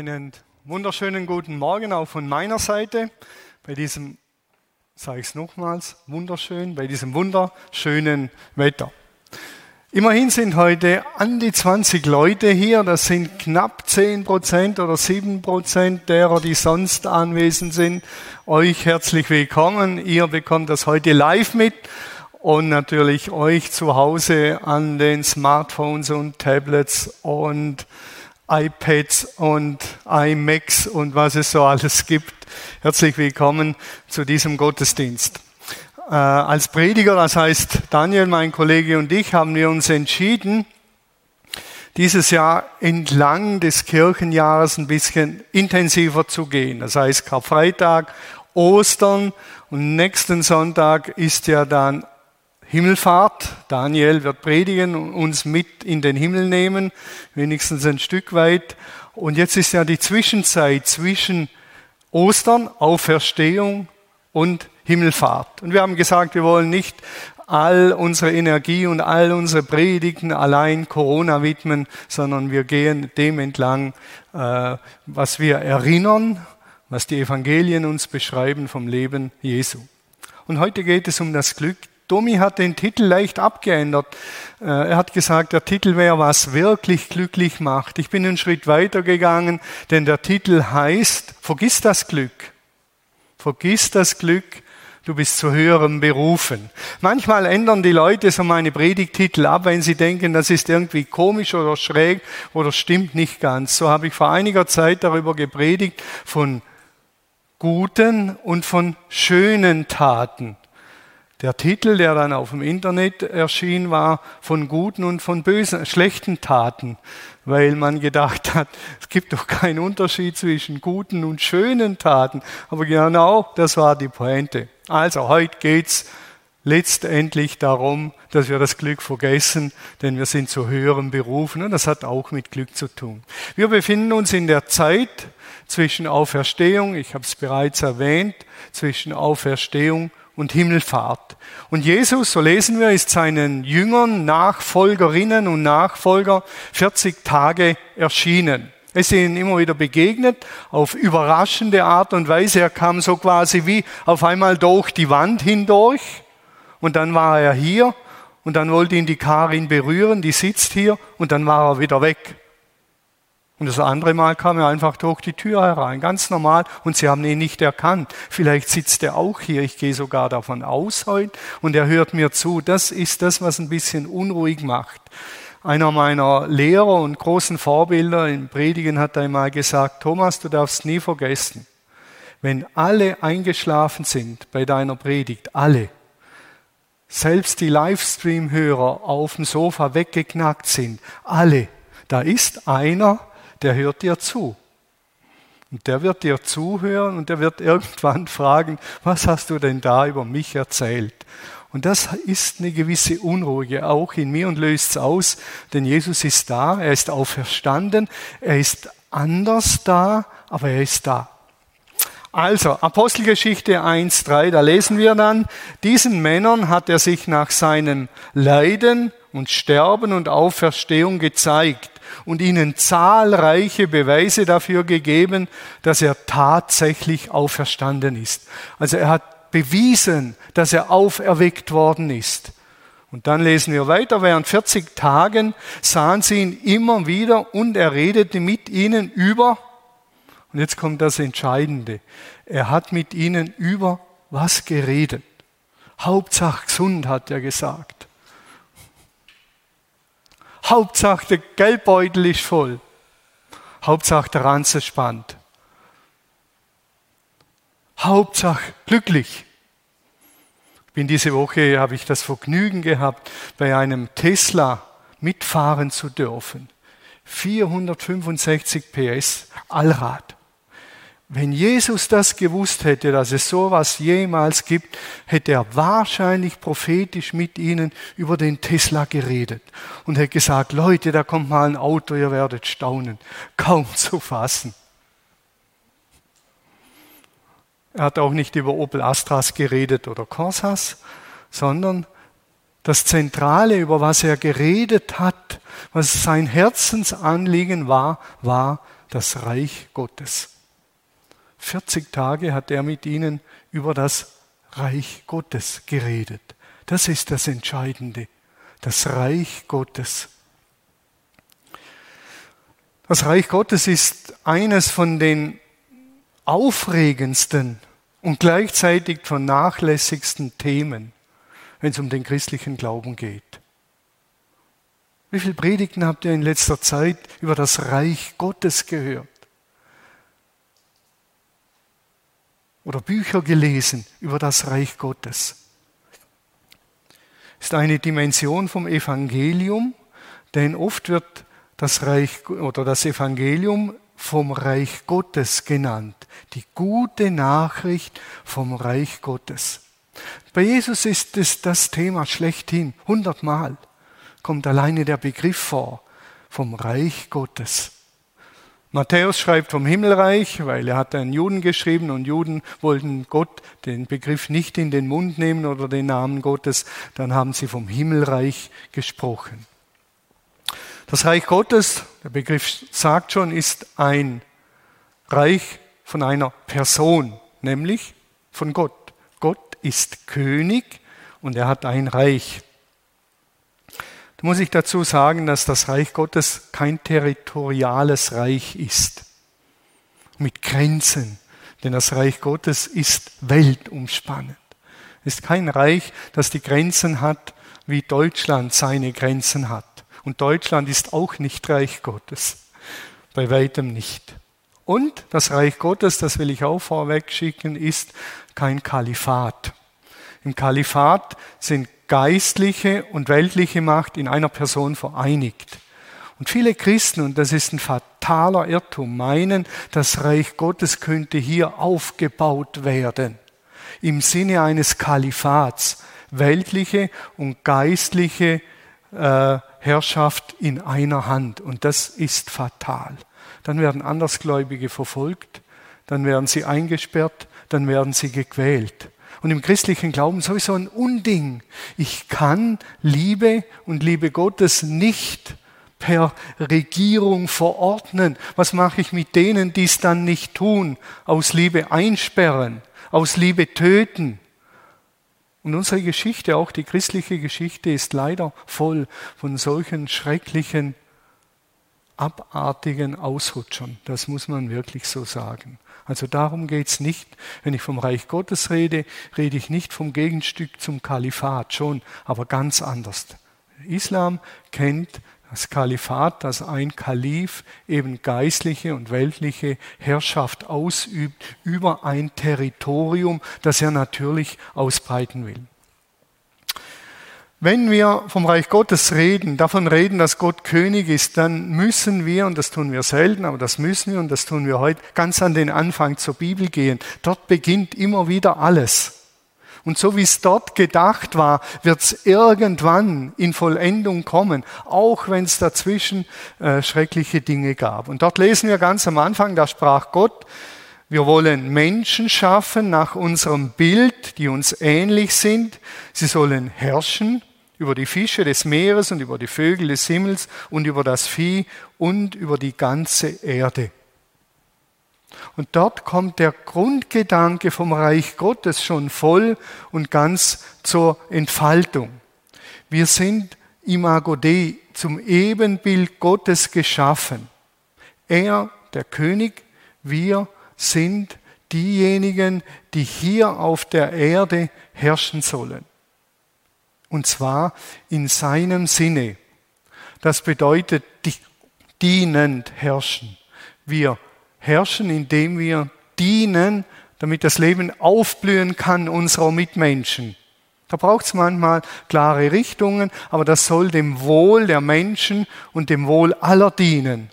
Einen wunderschönen guten Morgen auch von meiner Seite bei diesem, sage ich es nochmals, wunderschön, bei diesem wunderschönen Wetter. Immerhin sind heute an die 20 Leute hier. Das sind knapp 10 Prozent oder 7 Prozent derer, die sonst anwesend sind. Euch herzlich willkommen. Ihr bekommt das heute live mit und natürlich euch zu Hause an den Smartphones und Tablets und iPads und iMacs und was es so alles gibt. Herzlich willkommen zu diesem Gottesdienst. Äh, als Prediger, das heißt Daniel, mein Kollege und ich, haben wir uns entschieden, dieses Jahr entlang des Kirchenjahres ein bisschen intensiver zu gehen. Das heißt Karfreitag, Ostern und nächsten Sonntag ist ja dann Himmelfahrt. Daniel wird predigen und uns mit in den Himmel nehmen, wenigstens ein Stück weit. Und jetzt ist ja die Zwischenzeit zwischen Ostern, Auferstehung und Himmelfahrt. Und wir haben gesagt, wir wollen nicht all unsere Energie und all unsere Predigten allein Corona widmen, sondern wir gehen dem entlang, äh, was wir erinnern, was die Evangelien uns beschreiben vom Leben Jesu. Und heute geht es um das Glück Domi hat den Titel leicht abgeändert. Äh, er hat gesagt, der Titel wäre, was wirklich glücklich macht. Ich bin einen Schritt weiter gegangen, denn der Titel heißt, vergiss das Glück. Vergiss das Glück, du bist zu höherem berufen. Manchmal ändern die Leute so meine Predigtitel ab, wenn sie denken, das ist irgendwie komisch oder schräg oder stimmt nicht ganz. So habe ich vor einiger Zeit darüber gepredigt von guten und von schönen Taten. Der Titel, der dann auf dem Internet erschien, war von guten und von bösen, schlechten Taten, weil man gedacht hat, es gibt doch keinen Unterschied zwischen guten und schönen Taten. Aber genau das war die Pointe. Also heute geht's letztendlich darum, dass wir das Glück vergessen, denn wir sind zu höheren Berufen und das hat auch mit Glück zu tun. Wir befinden uns in der Zeit zwischen Auferstehung, ich habe es bereits erwähnt, zwischen Auferstehung und Himmelfahrt. Und Jesus, so lesen wir, ist seinen Jüngern, Nachfolgerinnen und Nachfolger 40 Tage erschienen. Er ist ihnen immer wieder begegnet, auf überraschende Art und Weise. Er kam so quasi wie auf einmal durch die Wand hindurch und dann war er hier und dann wollte ihn die Karin berühren, die sitzt hier und dann war er wieder weg. Und das andere Mal kam er einfach durch die Tür herein, ganz normal, und sie haben ihn nicht erkannt. Vielleicht sitzt er auch hier, ich gehe sogar davon aus heute, und er hört mir zu. Das ist das, was ein bisschen unruhig macht. Einer meiner Lehrer und großen Vorbilder im Predigen hat einmal gesagt, Thomas, du darfst nie vergessen, wenn alle eingeschlafen sind bei deiner Predigt, alle, selbst die Livestream-Hörer auf dem Sofa weggeknackt sind, alle, da ist einer, der hört dir zu. Und der wird dir zuhören und der wird irgendwann fragen, was hast du denn da über mich erzählt? Und das ist eine gewisse Unruhe auch in mir und löst es aus, denn Jesus ist da, er ist auferstanden, er ist anders da, aber er ist da. Also, Apostelgeschichte 1.3, da lesen wir dann, diesen Männern hat er sich nach seinem Leiden und Sterben und Auferstehung gezeigt und ihnen zahlreiche Beweise dafür gegeben, dass er tatsächlich auferstanden ist. Also er hat bewiesen, dass er auferweckt worden ist. Und dann lesen wir weiter, während 40 Tagen sahen sie ihn immer wieder und er redete mit ihnen über, und jetzt kommt das Entscheidende, er hat mit ihnen über was geredet. Hauptsache gesund, hat er gesagt. Hauptsache der Geldbeutel ist voll. Hauptsache der Ranze spannt. Hauptsache glücklich. Ich bin diese Woche, habe ich das Vergnügen gehabt, bei einem Tesla mitfahren zu dürfen. 465 PS Allrad. Wenn Jesus das gewusst hätte, dass es sowas jemals gibt, hätte er wahrscheinlich prophetisch mit ihnen über den Tesla geredet und hätte gesagt, Leute, da kommt mal ein Auto, ihr werdet staunen. Kaum zu fassen. Er hat auch nicht über Opel Astras geredet oder Corsas, sondern das Zentrale, über was er geredet hat, was sein Herzensanliegen war, war das Reich Gottes. 40 Tage hat er mit ihnen über das Reich Gottes geredet. Das ist das Entscheidende, das Reich Gottes. Das Reich Gottes ist eines von den aufregendsten und gleichzeitig vernachlässigsten Themen, wenn es um den christlichen Glauben geht. Wie viele Predigten habt ihr in letzter Zeit über das Reich Gottes gehört? Oder Bücher gelesen über das Reich Gottes? Ist eine Dimension vom Evangelium, denn oft wird das Reich oder das Evangelium vom Reich Gottes genannt. Die gute Nachricht vom Reich Gottes. Bei Jesus ist es das Thema schlechthin, hundertmal kommt alleine der Begriff vor vom Reich Gottes. Matthäus schreibt vom Himmelreich, weil er hat einen Juden geschrieben und Juden wollten Gott den Begriff nicht in den Mund nehmen oder den Namen Gottes, dann haben sie vom Himmelreich gesprochen. Das Reich Gottes, der Begriff sagt schon, ist ein Reich von einer Person, nämlich von Gott. Gott ist König und er hat ein Reich. Da muss ich dazu sagen, dass das Reich Gottes kein territoriales Reich ist mit Grenzen, denn das Reich Gottes ist weltumspannend. Es ist kein Reich, das die Grenzen hat, wie Deutschland seine Grenzen hat. Und Deutschland ist auch nicht Reich Gottes, bei weitem nicht. Und das Reich Gottes, das will ich auch vorweg schicken, ist kein Kalifat. Im Kalifat sind geistliche und weltliche Macht in einer Person vereinigt. Und viele Christen, und das ist ein fataler Irrtum, meinen, das Reich Gottes könnte hier aufgebaut werden. Im Sinne eines Kalifats. Weltliche und geistliche äh, Herrschaft in einer Hand. Und das ist fatal. Dann werden Andersgläubige verfolgt, dann werden sie eingesperrt, dann werden sie gequält und im christlichen Glauben sowieso ein Unding. Ich kann Liebe und Liebe Gottes nicht per Regierung verordnen. Was mache ich mit denen, die es dann nicht tun? Aus Liebe einsperren, aus Liebe töten. Und unsere Geschichte, auch die christliche Geschichte, ist leider voll von solchen schrecklichen, abartigen Ausrutschern. Das muss man wirklich so sagen. Also darum geht es nicht. Wenn ich vom Reich Gottes rede, rede ich nicht vom Gegenstück zum Kalifat, schon, aber ganz anders. Islam kennt das Kalifat, dass ein Kalif eben geistliche und weltliche Herrschaft ausübt über ein Territorium, das er natürlich ausbreiten will. Wenn wir vom Reich Gottes reden, davon reden, dass Gott König ist, dann müssen wir, und das tun wir selten, aber das müssen wir, und das tun wir heute, ganz an den Anfang zur Bibel gehen. Dort beginnt immer wieder alles. Und so wie es dort gedacht war, wird es irgendwann in Vollendung kommen, auch wenn es dazwischen äh, schreckliche Dinge gab. Und dort lesen wir ganz am Anfang, da sprach Gott, wir wollen Menschen schaffen nach unserem Bild, die uns ähnlich sind. Sie sollen herrschen über die Fische des Meeres und über die Vögel des Himmels und über das Vieh und über die ganze Erde. Und dort kommt der Grundgedanke vom Reich Gottes schon voll und ganz zur Entfaltung. Wir sind Imago Dei, zum Ebenbild Gottes geschaffen. Er, der König, wir sind diejenigen, die hier auf der Erde herrschen sollen. Und zwar in seinem Sinne. Das bedeutet dienend herrschen. Wir herrschen, indem wir dienen, damit das Leben aufblühen kann unserer Mitmenschen. Da braucht es manchmal klare Richtungen, aber das soll dem Wohl der Menschen und dem Wohl aller dienen.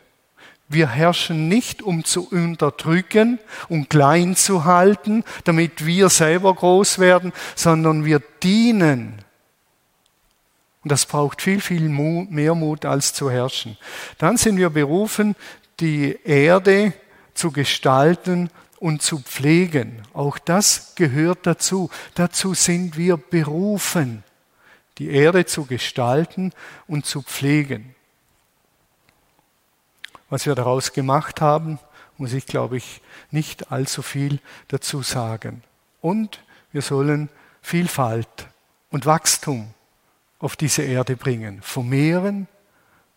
Wir herrschen nicht, um zu unterdrücken und klein zu halten, damit wir selber groß werden, sondern wir dienen und das braucht viel, viel mehr Mut als zu herrschen. Dann sind wir berufen, die Erde zu gestalten und zu pflegen. Auch das gehört dazu. Dazu sind wir berufen, die Erde zu gestalten und zu pflegen. Was wir daraus gemacht haben, muss ich, glaube ich, nicht allzu viel dazu sagen. Und wir sollen Vielfalt und Wachstum auf diese Erde bringen, vermehren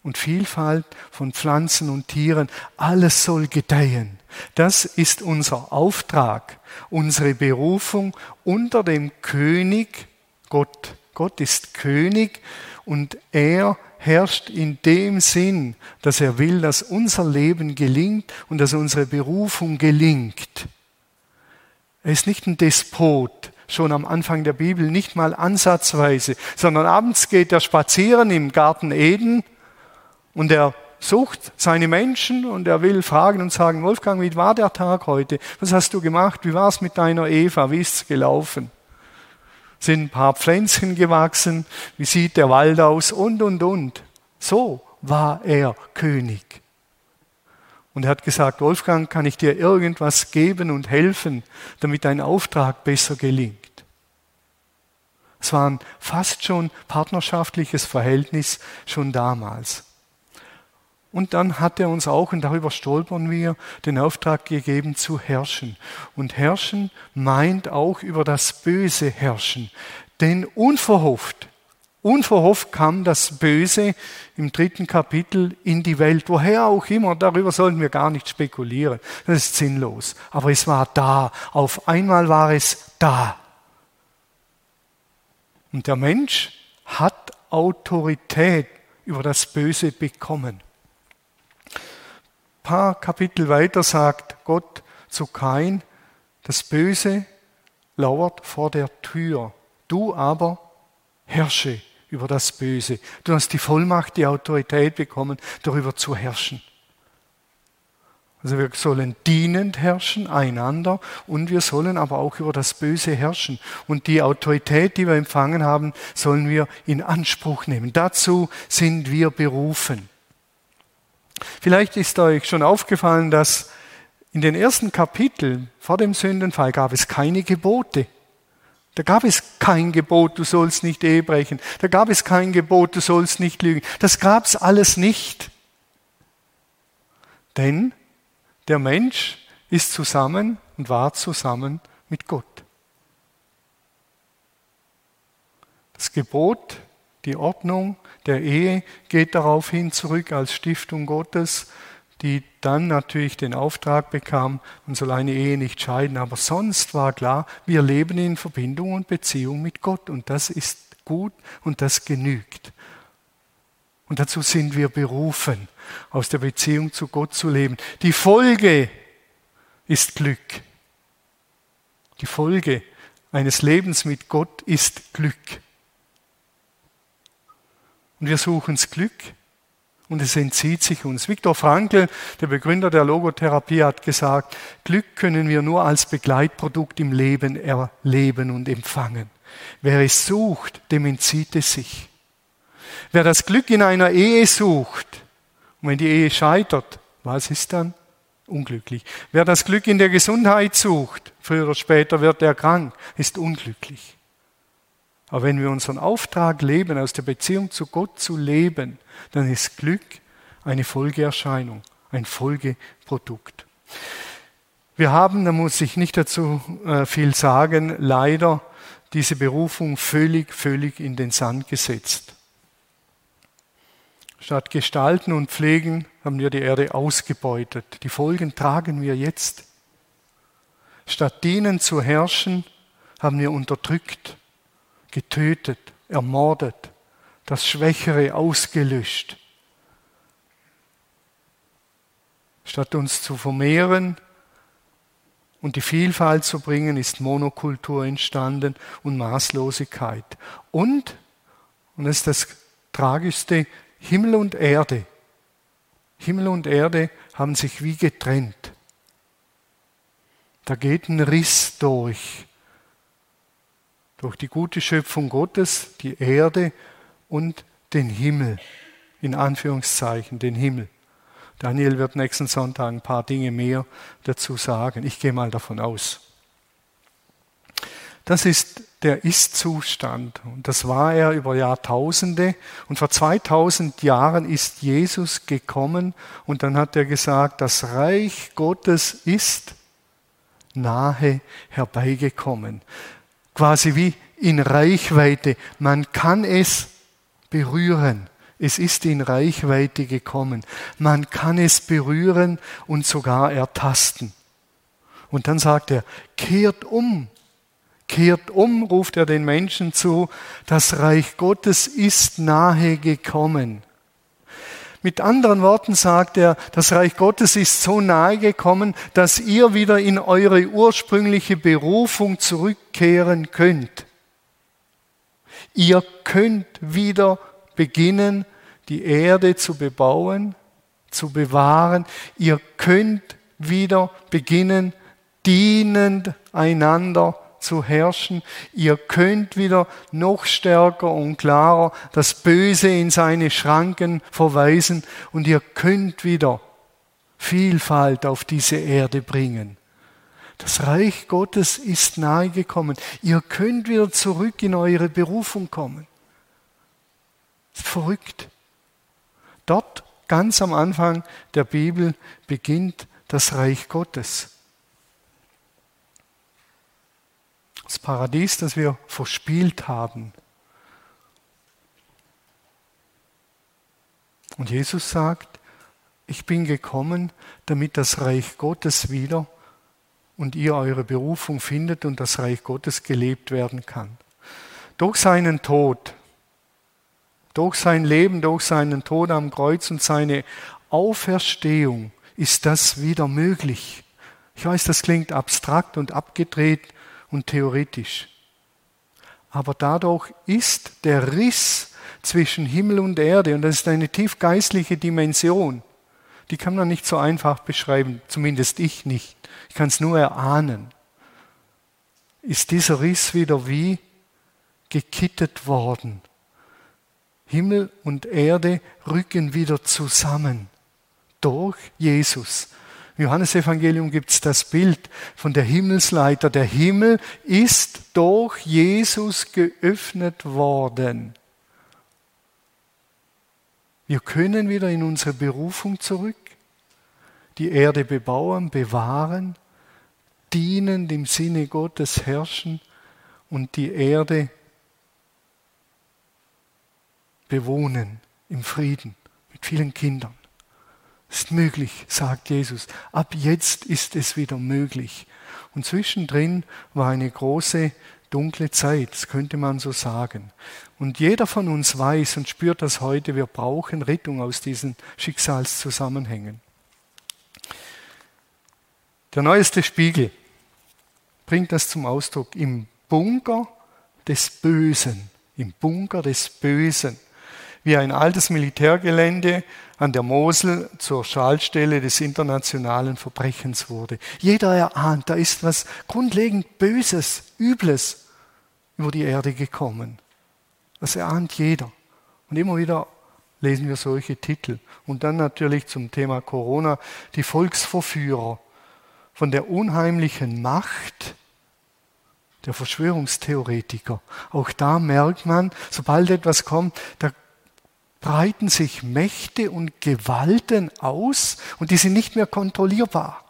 und Vielfalt von Pflanzen und Tieren, alles soll gedeihen. Das ist unser Auftrag, unsere Berufung unter dem König Gott. Gott ist König und er herrscht in dem Sinn, dass er will, dass unser Leben gelingt und dass unsere Berufung gelingt. Er ist nicht ein Despot, schon am Anfang der Bibel, nicht mal ansatzweise, sondern abends geht er spazieren im Garten Eden und er sucht seine Menschen und er will fragen und sagen, Wolfgang, wie war der Tag heute? Was hast du gemacht? Wie war es mit deiner Eva? Wie ist es gelaufen? Sind ein paar Pflänzchen gewachsen? Wie sieht der Wald aus? Und, und, und. So war er König. Und er hat gesagt, Wolfgang, kann ich dir irgendwas geben und helfen, damit dein Auftrag besser gelingt? Es war ein fast schon partnerschaftliches Verhältnis schon damals. Und dann hat er uns auch, und darüber stolpern wir, den Auftrag gegeben zu herrschen. Und herrschen meint auch über das Böse herrschen. Denn unverhofft, unverhofft kam das Böse im dritten Kapitel in die Welt. Woher auch immer, darüber sollten wir gar nicht spekulieren. Das ist sinnlos. Aber es war da. Auf einmal war es da. Und der Mensch hat Autorität über das Böse bekommen paar Kapitel weiter sagt Gott zu Kain, das Böse lauert vor der Tür, du aber herrsche über das Böse. Du hast die Vollmacht, die Autorität bekommen, darüber zu herrschen. Also wir sollen dienend herrschen, einander, und wir sollen aber auch über das Böse herrschen. Und die Autorität, die wir empfangen haben, sollen wir in Anspruch nehmen. Dazu sind wir berufen. Vielleicht ist euch schon aufgefallen, dass in den ersten Kapiteln vor dem Sündenfall gab es keine Gebote. Da gab es kein Gebot, du sollst nicht Ehe brechen. Da gab es kein Gebot, du sollst nicht lügen. Das gab es alles nicht. Denn der Mensch ist zusammen und war zusammen mit Gott. Das Gebot, die Ordnung, der Ehe geht daraufhin zurück als Stiftung Gottes, die dann natürlich den Auftrag bekam, man soll eine Ehe nicht scheiden. Aber sonst war klar, wir leben in Verbindung und Beziehung mit Gott und das ist gut und das genügt. Und dazu sind wir berufen, aus der Beziehung zu Gott zu leben. Die Folge ist Glück. Die Folge eines Lebens mit Gott ist Glück. Und wir suchen das Glück und es entzieht sich uns. Viktor Frankl, der Begründer der Logotherapie, hat gesagt, Glück können wir nur als Begleitprodukt im Leben erleben und empfangen. Wer es sucht, dem entzieht es sich. Wer das Glück in einer Ehe sucht, und wenn die Ehe scheitert, was ist dann? Unglücklich. Wer das Glück in der Gesundheit sucht, früher oder später wird er krank, ist unglücklich. Aber wenn wir unseren Auftrag leben, aus der Beziehung zu Gott zu leben, dann ist Glück eine Folgeerscheinung, ein Folgeprodukt. Wir haben, da muss ich nicht dazu äh, viel sagen, leider diese Berufung völlig, völlig in den Sand gesetzt. Statt gestalten und pflegen haben wir die Erde ausgebeutet. Die Folgen tragen wir jetzt. Statt dienen zu herrschen, haben wir unterdrückt getötet, ermordet, das Schwächere ausgelöscht. Statt uns zu vermehren und die Vielfalt zu bringen, ist Monokultur entstanden und Maßlosigkeit. Und, und das ist das Tragischste, Himmel und Erde. Himmel und Erde haben sich wie getrennt. Da geht ein Riss durch durch die gute Schöpfung Gottes, die Erde und den Himmel, in Anführungszeichen, den Himmel. Daniel wird nächsten Sonntag ein paar Dinge mehr dazu sagen. Ich gehe mal davon aus. Das ist der Ist-Zustand. Und das war er über Jahrtausende. Und vor 2000 Jahren ist Jesus gekommen und dann hat er gesagt, das Reich Gottes ist nahe herbeigekommen. Quasi wie in Reichweite. Man kann es berühren. Es ist in Reichweite gekommen. Man kann es berühren und sogar ertasten. Und dann sagt er, kehrt um, kehrt um, ruft er den Menschen zu, das Reich Gottes ist nahe gekommen. Mit anderen Worten sagt er, das Reich Gottes ist so nahe gekommen, dass ihr wieder in eure ursprüngliche Berufung zurückkehren könnt. Ihr könnt wieder beginnen, die Erde zu bebauen, zu bewahren. Ihr könnt wieder beginnen, dienend einander zu herrschen. Ihr könnt wieder noch stärker und klarer das Böse in seine Schranken verweisen und ihr könnt wieder Vielfalt auf diese Erde bringen. Das Reich Gottes ist nahe gekommen. Ihr könnt wieder zurück in eure Berufung kommen. Verrückt. Dort, ganz am Anfang der Bibel, beginnt das Reich Gottes. Das Paradies, das wir verspielt haben. Und Jesus sagt, ich bin gekommen, damit das Reich Gottes wieder und ihr eure Berufung findet und das Reich Gottes gelebt werden kann. Durch seinen Tod, durch sein Leben, durch seinen Tod am Kreuz und seine Auferstehung ist das wieder möglich. Ich weiß, das klingt abstrakt und abgedreht und theoretisch. Aber dadurch ist der Riss zwischen Himmel und Erde, und das ist eine tiefgeistliche Dimension, die kann man nicht so einfach beschreiben, zumindest ich nicht. Ich kann es nur erahnen. Ist dieser Riss wieder wie gekittet worden. Himmel und Erde rücken wieder zusammen durch Jesus. Johannesevangelium gibt es das Bild von der Himmelsleiter. Der Himmel ist durch Jesus geöffnet worden. Wir können wieder in unsere Berufung zurück, die Erde bebauen, bewahren, dienen im Sinne Gottes herrschen und die Erde bewohnen im Frieden mit vielen Kindern. Ist möglich, sagt Jesus. Ab jetzt ist es wieder möglich. Und zwischendrin war eine große dunkle Zeit, das könnte man so sagen. Und jeder von uns weiß und spürt das heute, wir brauchen Rettung aus diesen Schicksalszusammenhängen. Der neueste Spiegel bringt das zum Ausdruck im Bunker des Bösen, im Bunker des Bösen, wie ein altes Militärgelände an der Mosel zur Schaltstelle des internationalen Verbrechens wurde. Jeder erahnt, da ist was grundlegend Böses, Übles über die Erde gekommen. Das erahnt jeder. Und immer wieder lesen wir solche Titel. Und dann natürlich zum Thema Corona die Volksverführer von der unheimlichen Macht der Verschwörungstheoretiker. Auch da merkt man, sobald etwas kommt, da breiten sich Mächte und Gewalten aus und die sind nicht mehr kontrollierbar.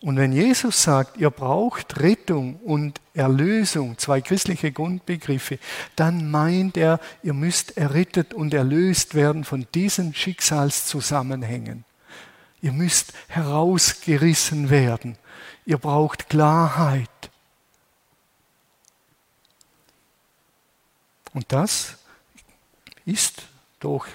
Und wenn Jesus sagt, ihr braucht Rettung und Erlösung, zwei christliche Grundbegriffe, dann meint er, ihr müsst errettet und erlöst werden von diesen Schicksalszusammenhängen. Ihr müsst herausgerissen werden. Ihr braucht Klarheit. Und das ist durch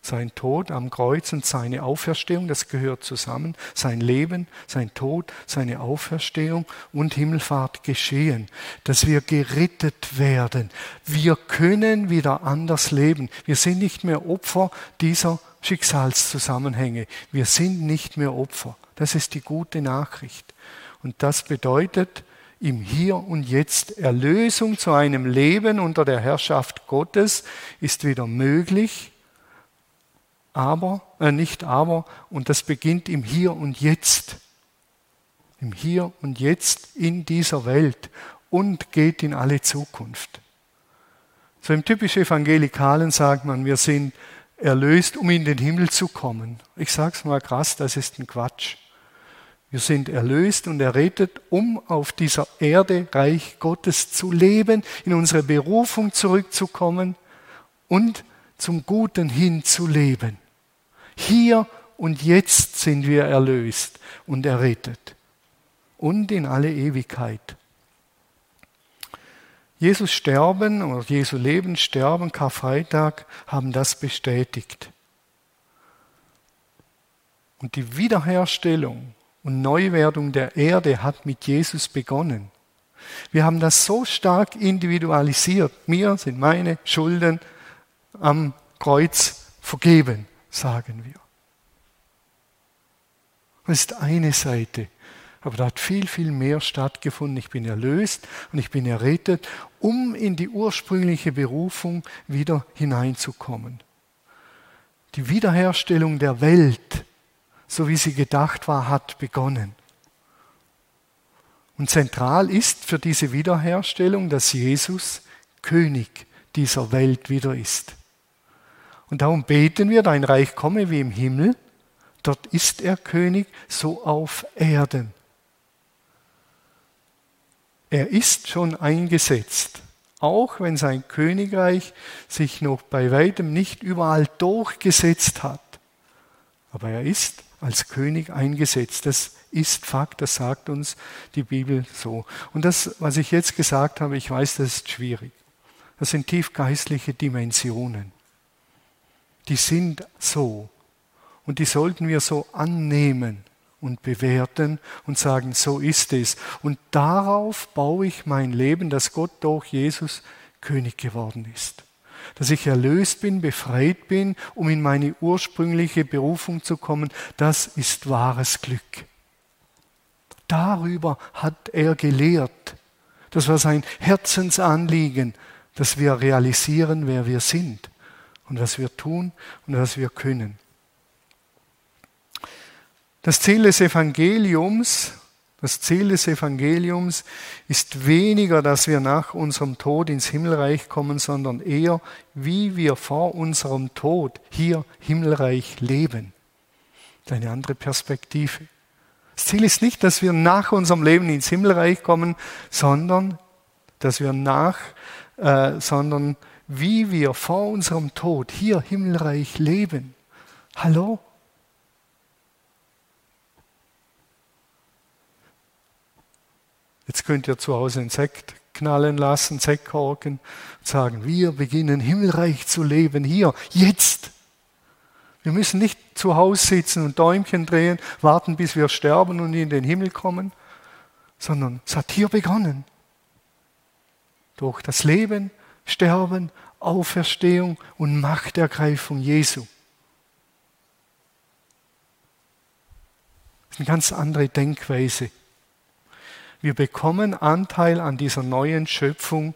sein Tod am Kreuz und seine Auferstehung, das gehört zusammen, sein Leben, sein Tod, seine Auferstehung und Himmelfahrt geschehen, dass wir gerettet werden. Wir können wieder anders leben. Wir sind nicht mehr Opfer dieser Schicksalszusammenhänge. Wir sind nicht mehr Opfer. Das ist die gute Nachricht. Und das bedeutet, im Hier und Jetzt. Erlösung zu einem Leben unter der Herrschaft Gottes ist wieder möglich, aber, äh, nicht aber, und das beginnt im Hier und Jetzt. im Hier und Jetzt in dieser Welt und geht in alle Zukunft. So im typisch Evangelikalen sagt man, wir sind erlöst, um in den Himmel zu kommen. Ich sage es mal krass, das ist ein Quatsch. Wir sind erlöst und errettet, um auf dieser Erde Reich Gottes zu leben, in unsere Berufung zurückzukommen und zum Guten hin zu leben. Hier und jetzt sind wir erlöst und errettet und in alle Ewigkeit. Jesus Sterben oder Jesu Leben, Sterben, Karfreitag haben das bestätigt. Und die Wiederherstellung und Neuwerdung der Erde hat mit Jesus begonnen. Wir haben das so stark individualisiert. Mir sind meine Schulden am Kreuz vergeben, sagen wir. Das ist eine Seite. Aber da hat viel, viel mehr stattgefunden. Ich bin erlöst und ich bin errettet, um in die ursprüngliche Berufung wieder hineinzukommen. Die Wiederherstellung der Welt, so wie sie gedacht war, hat begonnen. Und zentral ist für diese Wiederherstellung, dass Jesus König dieser Welt wieder ist. Und darum beten wir, dein Reich komme wie im Himmel, dort ist er König, so auf Erden. Er ist schon eingesetzt, auch wenn sein Königreich sich noch bei weitem nicht überall durchgesetzt hat. Aber er ist als König eingesetzt. Das ist Fakt, das sagt uns die Bibel so. Und das, was ich jetzt gesagt habe, ich weiß, das ist schwierig. Das sind tiefgeistliche Dimensionen. Die sind so. Und die sollten wir so annehmen und bewerten und sagen, so ist es. Und darauf baue ich mein Leben, dass Gott durch Jesus König geworden ist. Dass ich erlöst bin, befreit bin, um in meine ursprüngliche Berufung zu kommen, das ist wahres Glück. Darüber hat er gelehrt. Das war sein Herzensanliegen, dass wir realisieren, wer wir sind und was wir tun und was wir können. Das Ziel des Evangeliums, das Ziel des Evangeliums ist weniger, dass wir nach unserem Tod ins Himmelreich kommen, sondern eher, wie wir vor unserem Tod hier Himmelreich leben. Eine andere Perspektive. Das Ziel ist nicht, dass wir nach unserem Leben ins Himmelreich kommen, sondern dass wir nach, äh, sondern wie wir vor unserem Tod hier Himmelreich leben. Hallo? Jetzt könnt ihr zu Hause einen Sekt knallen lassen, Sektkorken und sagen, wir beginnen himmelreich zu leben hier, jetzt. Wir müssen nicht zu Hause sitzen und Däumchen drehen, warten, bis wir sterben und in den Himmel kommen, sondern es hat hier begonnen. Durch das Leben, Sterben, Auferstehung und Machtergreifung Jesu. Das ist eine ganz andere Denkweise. Wir bekommen Anteil an dieser neuen Schöpfung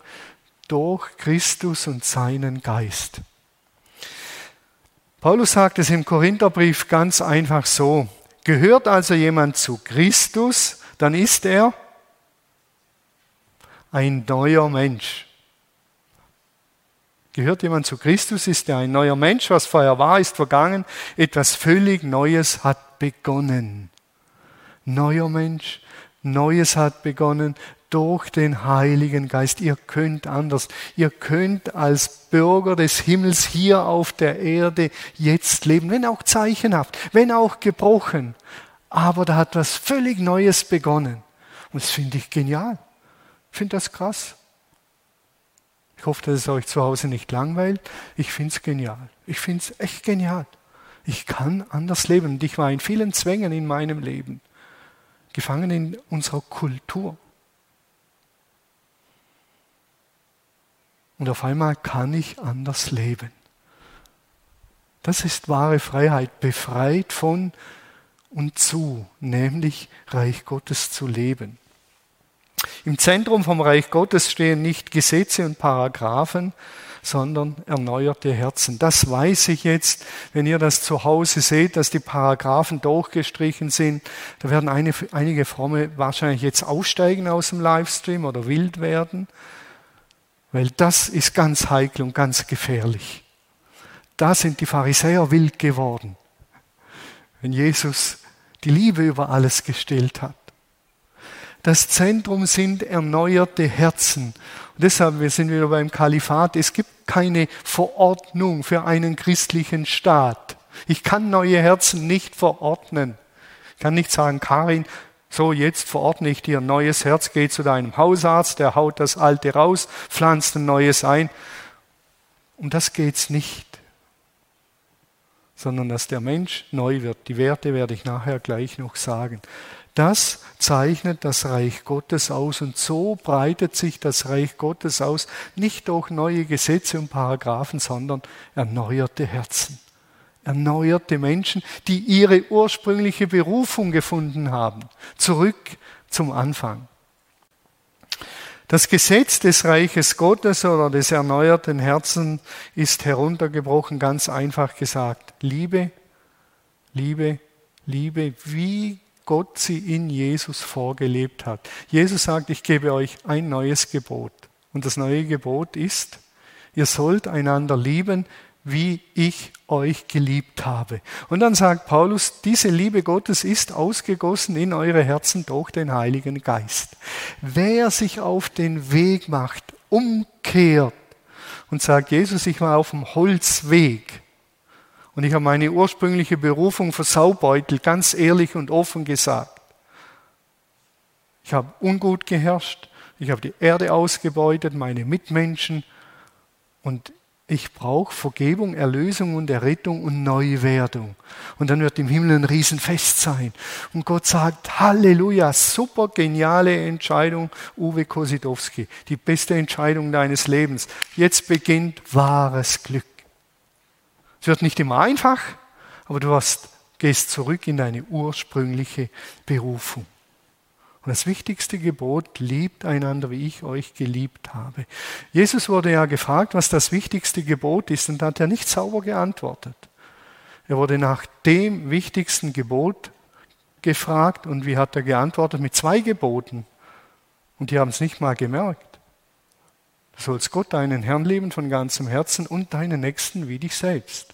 durch Christus und seinen Geist. Paulus sagt es im Korintherbrief ganz einfach so. Gehört also jemand zu Christus, dann ist er ein neuer Mensch. Gehört jemand zu Christus, ist er ein neuer Mensch. Was vorher war, ist vergangen. Etwas völlig Neues hat begonnen. Neuer Mensch, Neues hat begonnen durch den Heiligen Geist. Ihr könnt anders. Ihr könnt als Bürger des Himmels hier auf der Erde jetzt leben, wenn auch zeichenhaft, wenn auch gebrochen. Aber da hat was völlig Neues begonnen. Und das finde ich genial. Ich finde das krass. Ich hoffe, dass es euch zu Hause nicht langweilt. Ich finde es genial. Ich finde es echt genial. Ich kann anders leben. Und ich war in vielen Zwängen in meinem Leben gefangen in unserer Kultur. Und auf einmal kann ich anders leben. Das ist wahre Freiheit, befreit von und zu, nämlich Reich Gottes zu leben. Im Zentrum vom Reich Gottes stehen nicht Gesetze und Paragraphen, sondern erneuerte Herzen. Das weiß ich jetzt, wenn ihr das zu Hause seht, dass die Paragraphen durchgestrichen sind. Da werden einige Fromme wahrscheinlich jetzt aussteigen aus dem Livestream oder wild werden, weil das ist ganz heikel und ganz gefährlich. Da sind die Pharisäer wild geworden, wenn Jesus die Liebe über alles gestellt hat. Das Zentrum sind erneuerte Herzen. Und deshalb, wir sind wieder beim Kalifat, es gibt keine Verordnung für einen christlichen Staat. Ich kann neue Herzen nicht verordnen. Ich kann nicht sagen, Karin, so jetzt verordne ich dir ein neues Herz, geh zu deinem Hausarzt, der haut das alte raus, pflanzt ein neues ein. Um das geht's nicht sondern dass der Mensch neu wird. Die Werte werde ich nachher gleich noch sagen. Das zeichnet das Reich Gottes aus und so breitet sich das Reich Gottes aus, nicht durch neue Gesetze und Paragraphen, sondern erneuerte Herzen. Erneuerte Menschen, die ihre ursprüngliche Berufung gefunden haben. Zurück zum Anfang. Das Gesetz des Reiches Gottes oder des erneuerten Herzens ist heruntergebrochen, ganz einfach gesagt. Liebe, Liebe, Liebe, wie Gott sie in Jesus vorgelebt hat. Jesus sagt, ich gebe euch ein neues Gebot. Und das neue Gebot ist, ihr sollt einander lieben, wie ich euch geliebt habe. Und dann sagt Paulus, diese Liebe Gottes ist ausgegossen in eure Herzen durch den Heiligen Geist. Wer sich auf den Weg macht, umkehrt und sagt, Jesus, ich war auf dem Holzweg und ich habe meine ursprüngliche Berufung versaubeutelt, ganz ehrlich und offen gesagt. Ich habe ungut geherrscht, ich habe die Erde ausgebeutet, meine Mitmenschen und ich brauche Vergebung, Erlösung und Errettung und Neuwerdung. Und dann wird im Himmel ein Riesenfest sein. Und Gott sagt, Halleluja, super geniale Entscheidung, Uwe Kosidowski. Die beste Entscheidung deines Lebens. Jetzt beginnt wahres Glück. Es wird nicht immer einfach, aber du hast, gehst zurück in deine ursprüngliche Berufung. Und das wichtigste Gebot, liebt einander, wie ich euch geliebt habe. Jesus wurde ja gefragt, was das wichtigste Gebot ist, und da hat er nicht sauber geantwortet. Er wurde nach dem wichtigsten Gebot gefragt, und wie hat er geantwortet? Mit zwei Geboten. Und die haben es nicht mal gemerkt. Du sollst Gott, deinen Herrn lieben von ganzem Herzen und deinen Nächsten wie dich selbst.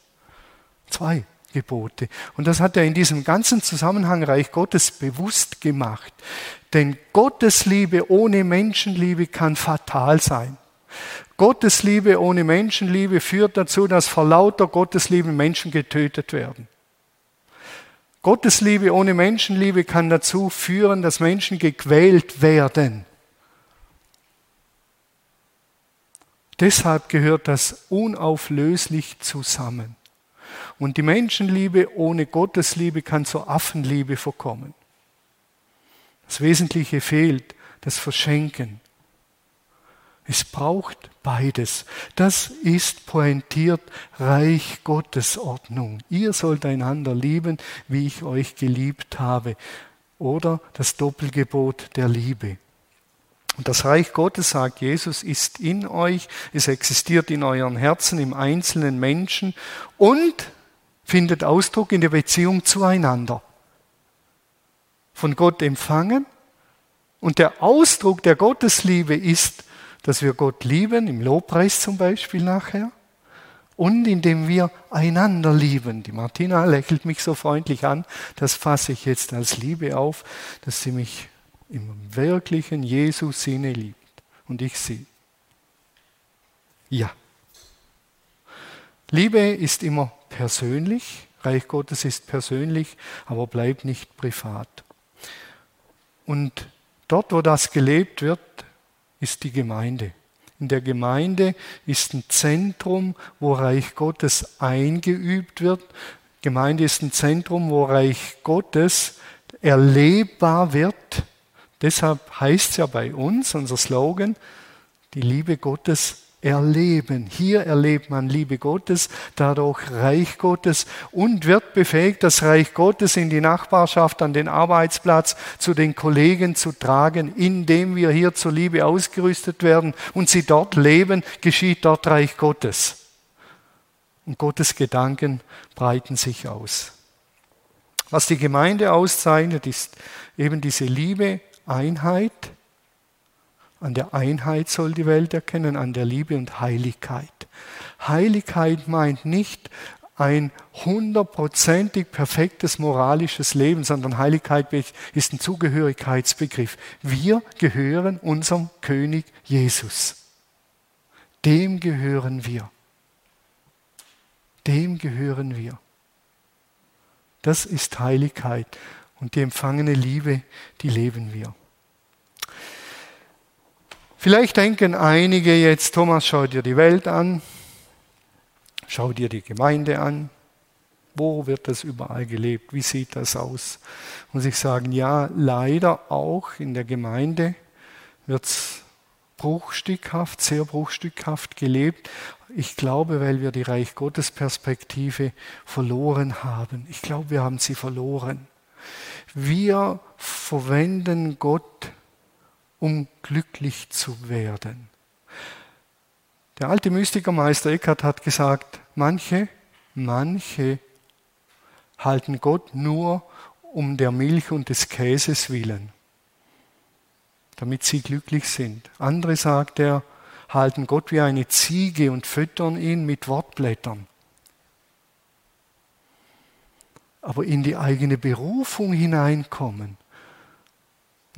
Zwei. Gebote. Und das hat er in diesem ganzen Zusammenhang Reich Gottes bewusst gemacht. Denn Gottes Liebe ohne Menschenliebe kann fatal sein. Gottes Liebe ohne Menschenliebe führt dazu, dass vor lauter Gottesliebe Menschen getötet werden. Gottes Liebe ohne Menschenliebe kann dazu führen, dass Menschen gequält werden. Deshalb gehört das unauflöslich zusammen. Und die Menschenliebe ohne Gottesliebe kann zur Affenliebe verkommen. Das Wesentliche fehlt, das Verschenken. Es braucht beides. Das ist pointiert Reich Gottes Ordnung. Ihr sollt einander lieben, wie ich euch geliebt habe. Oder das Doppelgebot der Liebe. Und das Reich Gottes, sagt Jesus, ist in euch, es existiert in euren Herzen, im einzelnen Menschen und findet Ausdruck in der Beziehung zueinander. Von Gott empfangen. Und der Ausdruck der Gottesliebe ist, dass wir Gott lieben, im Lobpreis zum Beispiel nachher, und indem wir einander lieben. Die Martina lächelt mich so freundlich an, das fasse ich jetzt als Liebe auf, dass sie mich im wirklichen Jesus-Sinne liebt und ich sie. Ja. Liebe ist immer persönlich, Reich Gottes ist persönlich, aber bleibt nicht privat. Und dort, wo das gelebt wird, ist die Gemeinde. In der Gemeinde ist ein Zentrum, wo Reich Gottes eingeübt wird. Gemeinde ist ein Zentrum, wo Reich Gottes erlebbar wird. Deshalb heißt es ja bei uns, unser Slogan, die Liebe Gottes erleben. Hier erlebt man Liebe Gottes, dadurch Reich Gottes und wird befähigt, das Reich Gottes in die Nachbarschaft, an den Arbeitsplatz, zu den Kollegen zu tragen, indem wir hier zur Liebe ausgerüstet werden und sie dort leben, geschieht dort Reich Gottes. Und Gottes Gedanken breiten sich aus. Was die Gemeinde auszeichnet, ist eben diese Liebe, Einheit, an der Einheit soll die Welt erkennen, an der Liebe und Heiligkeit. Heiligkeit meint nicht ein hundertprozentig perfektes moralisches Leben, sondern Heiligkeit ist ein Zugehörigkeitsbegriff. Wir gehören unserem König Jesus. Dem gehören wir. Dem gehören wir. Das ist Heiligkeit und die empfangene Liebe, die leben wir. Vielleicht denken einige jetzt, Thomas, schau dir die Welt an, schau dir die Gemeinde an, wo wird das überall gelebt, wie sieht das aus? Muss ich sagen, ja, leider auch in der Gemeinde wird es bruchstückhaft, sehr bruchstückhaft gelebt. Ich glaube, weil wir die Reich Gottes Perspektive verloren haben. Ich glaube, wir haben sie verloren. Wir verwenden Gott um glücklich zu werden. Der alte Mystikermeister Eckhart hat gesagt, manche, manche halten Gott nur um der Milch und des Käses willen, damit sie glücklich sind. Andere, sagt er, halten Gott wie eine Ziege und füttern ihn mit Wortblättern. Aber in die eigene Berufung hineinkommen,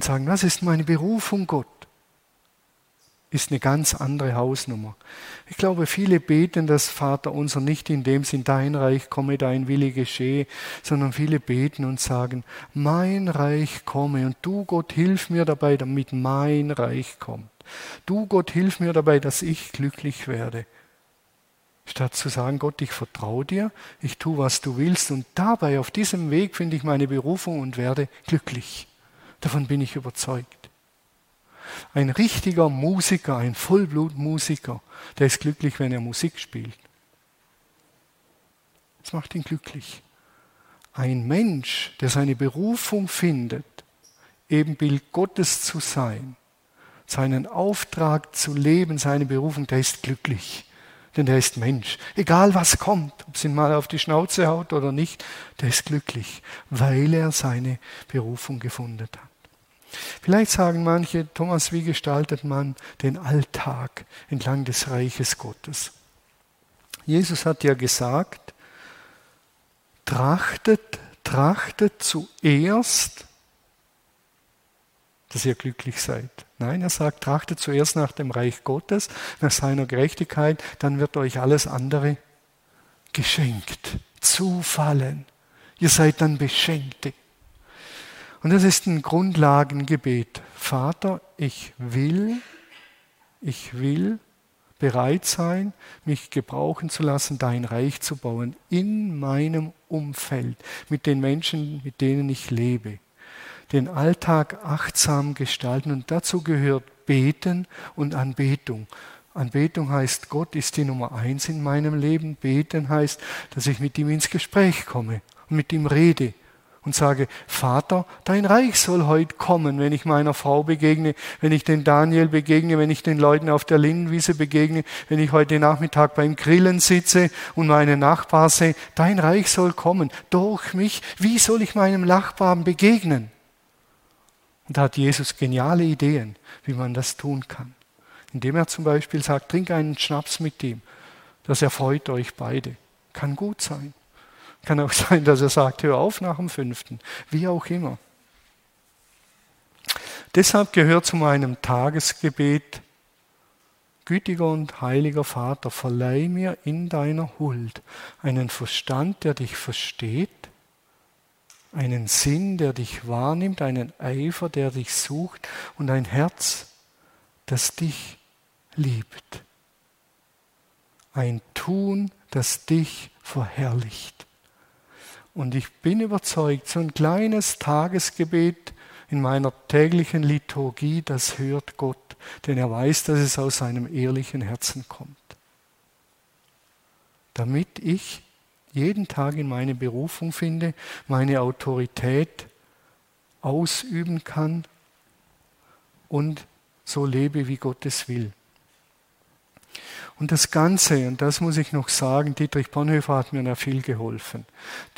und sagen, was ist meine Berufung, Gott? Ist eine ganz andere Hausnummer. Ich glaube, viele beten das Vater unser nicht in dem Sinn, dein Reich komme, dein Wille geschehe, sondern viele beten und sagen, mein Reich komme und du Gott hilf mir dabei, damit mein Reich kommt. Du Gott hilf mir dabei, dass ich glücklich werde. Statt zu sagen, Gott, ich vertraue dir, ich tue, was du willst und dabei auf diesem Weg finde ich meine Berufung und werde glücklich. Davon bin ich überzeugt. Ein richtiger Musiker, ein Vollblutmusiker, der ist glücklich, wenn er Musik spielt. Das macht ihn glücklich. Ein Mensch, der seine Berufung findet, Ebenbild Gottes zu sein, seinen Auftrag zu leben, seine Berufung, der ist glücklich. Denn der ist Mensch. Egal was kommt, ob es ihn mal auf die Schnauze haut oder nicht, der ist glücklich, weil er seine Berufung gefunden hat. Vielleicht sagen manche, Thomas, wie gestaltet man den Alltag entlang des Reiches Gottes? Jesus hat ja gesagt, trachtet, trachtet zuerst, dass ihr glücklich seid. Nein, er sagt, trachtet zuerst nach dem Reich Gottes, nach seiner Gerechtigkeit, dann wird euch alles andere geschenkt, zufallen. Ihr seid dann Beschenkte. Und das ist ein Grundlagengebet. Vater, ich will, ich will bereit sein, mich gebrauchen zu lassen, dein Reich zu bauen in meinem Umfeld, mit den Menschen, mit denen ich lebe. Den Alltag achtsam gestalten und dazu gehört Beten und Anbetung. Anbetung heißt, Gott ist die Nummer eins in meinem Leben. Beten heißt, dass ich mit ihm ins Gespräch komme und mit ihm rede und sage, Vater, dein Reich soll heute kommen, wenn ich meiner Frau begegne, wenn ich den Daniel begegne, wenn ich den Leuten auf der Linnenwiese begegne, wenn ich heute Nachmittag beim Grillen sitze und meine Nachbar sehe, dein Reich soll kommen durch mich. Wie soll ich meinem Nachbarn begegnen? Und da hat Jesus geniale Ideen, wie man das tun kann. Indem er zum Beispiel sagt, trink einen Schnaps mit ihm. Das erfreut euch beide. Kann gut sein. Kann auch sein, dass er sagt, hör auf nach dem fünften. Wie auch immer. Deshalb gehört zu meinem Tagesgebet, gütiger und heiliger Vater, verleih mir in deiner Huld einen Verstand, der dich versteht, einen Sinn, der dich wahrnimmt, einen Eifer, der dich sucht und ein Herz, das dich liebt. Ein Tun, das dich verherrlicht. Und ich bin überzeugt, so ein kleines Tagesgebet in meiner täglichen Liturgie, das hört Gott, denn er weiß, dass es aus seinem ehrlichen Herzen kommt. Damit ich jeden Tag in meine Berufung finde, meine Autorität ausüben kann und so lebe, wie Gott es will. Und das Ganze, und das muss ich noch sagen, Dietrich Bonhoeffer hat mir da viel geholfen.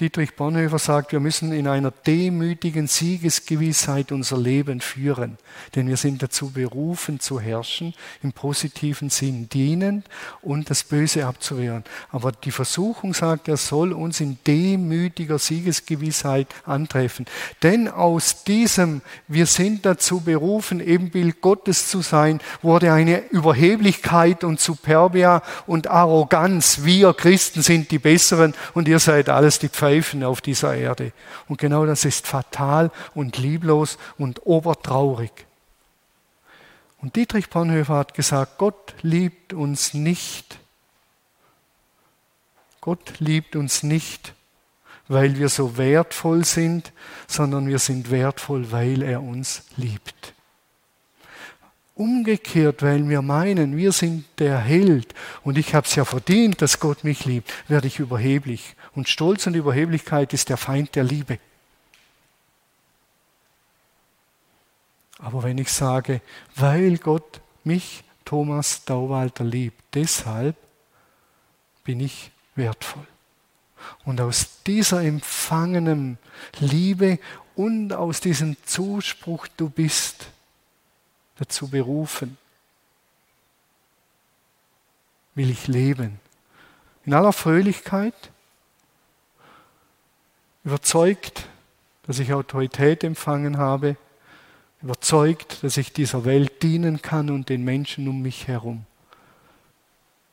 Dietrich Bonhoeffer sagt, wir müssen in einer demütigen Siegesgewissheit unser Leben führen, denn wir sind dazu berufen zu herrschen, im positiven Sinn dienen und das Böse abzuwehren. Aber die Versuchung sagt, er soll uns in demütiger Siegesgewissheit antreffen. Denn aus diesem, wir sind dazu berufen, Ebenbild Gottes zu sein, wurde eine Überheblichkeit und Superb Soberbia und Arroganz. Wir Christen sind die Besseren und ihr seid alles die Pfeifen auf dieser Erde. Und genau das ist fatal und lieblos und obertraurig. Und Dietrich Bonhoeffer hat gesagt, Gott liebt uns nicht. Gott liebt uns nicht, weil wir so wertvoll sind, sondern wir sind wertvoll, weil er uns liebt. Umgekehrt, weil wir meinen, wir sind der Held und ich habe es ja verdient, dass Gott mich liebt, werde ich überheblich. Und Stolz und Überheblichkeit ist der Feind der Liebe. Aber wenn ich sage, weil Gott mich, Thomas Dauwalter, liebt, deshalb bin ich wertvoll. Und aus dieser empfangenen Liebe und aus diesem Zuspruch, du bist dazu berufen. Will ich leben. In aller Fröhlichkeit, überzeugt, dass ich Autorität empfangen habe, überzeugt, dass ich dieser Welt dienen kann und den Menschen um mich herum.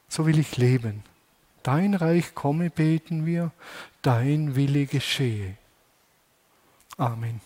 So will ich leben. Dein Reich komme, beten wir, dein Wille geschehe. Amen.